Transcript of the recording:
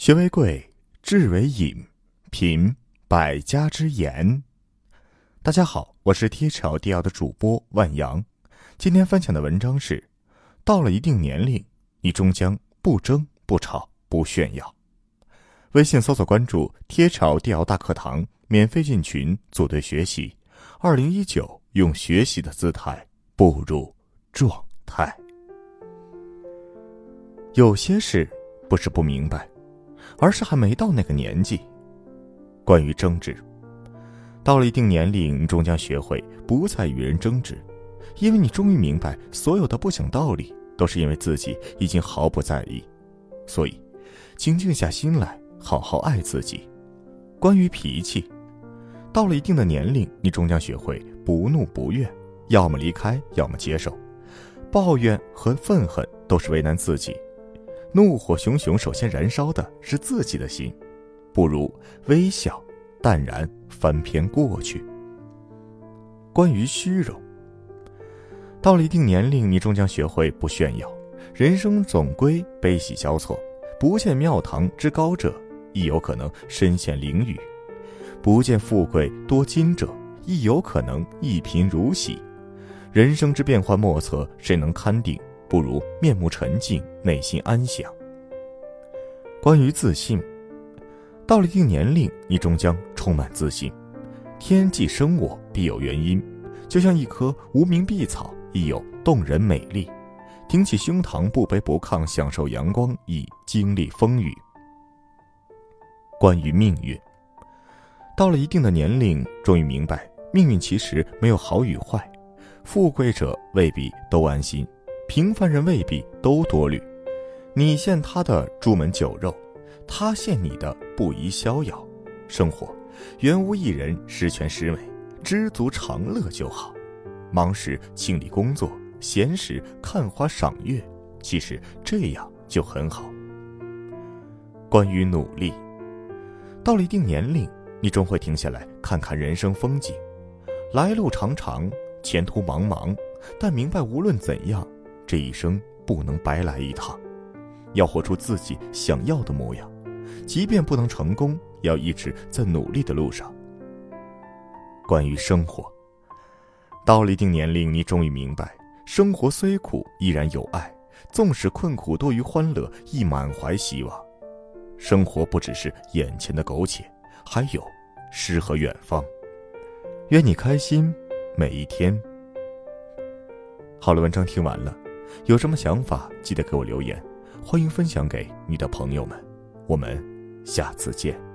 学为贵，智为引，品百家之言。大家好，我是贴朝第二的主播万阳。今天分享的文章是：到了一定年龄，你终将不争不吵不炫耀。微信搜索关注“贴朝第二大课堂”，免费进群组队学习。二零一九，用学习的姿态步入状态。有些事不是不明白。而是还没到那个年纪。关于争执，到了一定年龄，你终将学会不再与人争执，因为你终于明白，所有的不讲道理，都是因为自己已经毫不在意。所以，请静下心来，好好爱自己。关于脾气，到了一定的年龄，你终将学会不怒不怨，要么离开，要么接受。抱怨和愤恨都是为难自己。怒火熊熊，首先燃烧的是自己的心，不如微笑、淡然，翻篇过去。关于虚荣，到了一定年龄，你终将学会不炫耀。人生总归悲喜交错，不见庙堂之高者，亦有可能身陷囹圄；不见富贵多金者，亦有可能一贫如洗。人生之变幻莫测，谁能堪定？不如面目沉静，内心安详。关于自信，到了一定年龄，你终将充满自信。天既生我，必有原因。就像一棵无名碧草，亦有动人美丽。挺起胸膛，不卑不亢，享受阳光，以经历风雨。关于命运，到了一定的年龄，终于明白，命运其实没有好与坏。富贵者未必都安心。平凡人未必都多虑，你羡他的朱门酒肉，他羡你的不宜逍遥。生活，原无一人十全十美，知足常乐就好。忙时清理工作，闲时看花赏月，其实这样就很好。关于努力，到了一定年龄，你终会停下来看看人生风景，来路长长，前途茫茫，但明白无论怎样。这一生不能白来一趟，要活出自己想要的模样，即便不能成功，要一直在努力的路上。关于生活，到了一定年龄，你终于明白，生活虽苦，依然有爱；纵使困苦多于欢乐，亦满怀希望。生活不只是眼前的苟且，还有诗和远方。愿你开心每一天。好了，文章听完了。有什么想法，记得给我留言，欢迎分享给你的朋友们。我们下次见。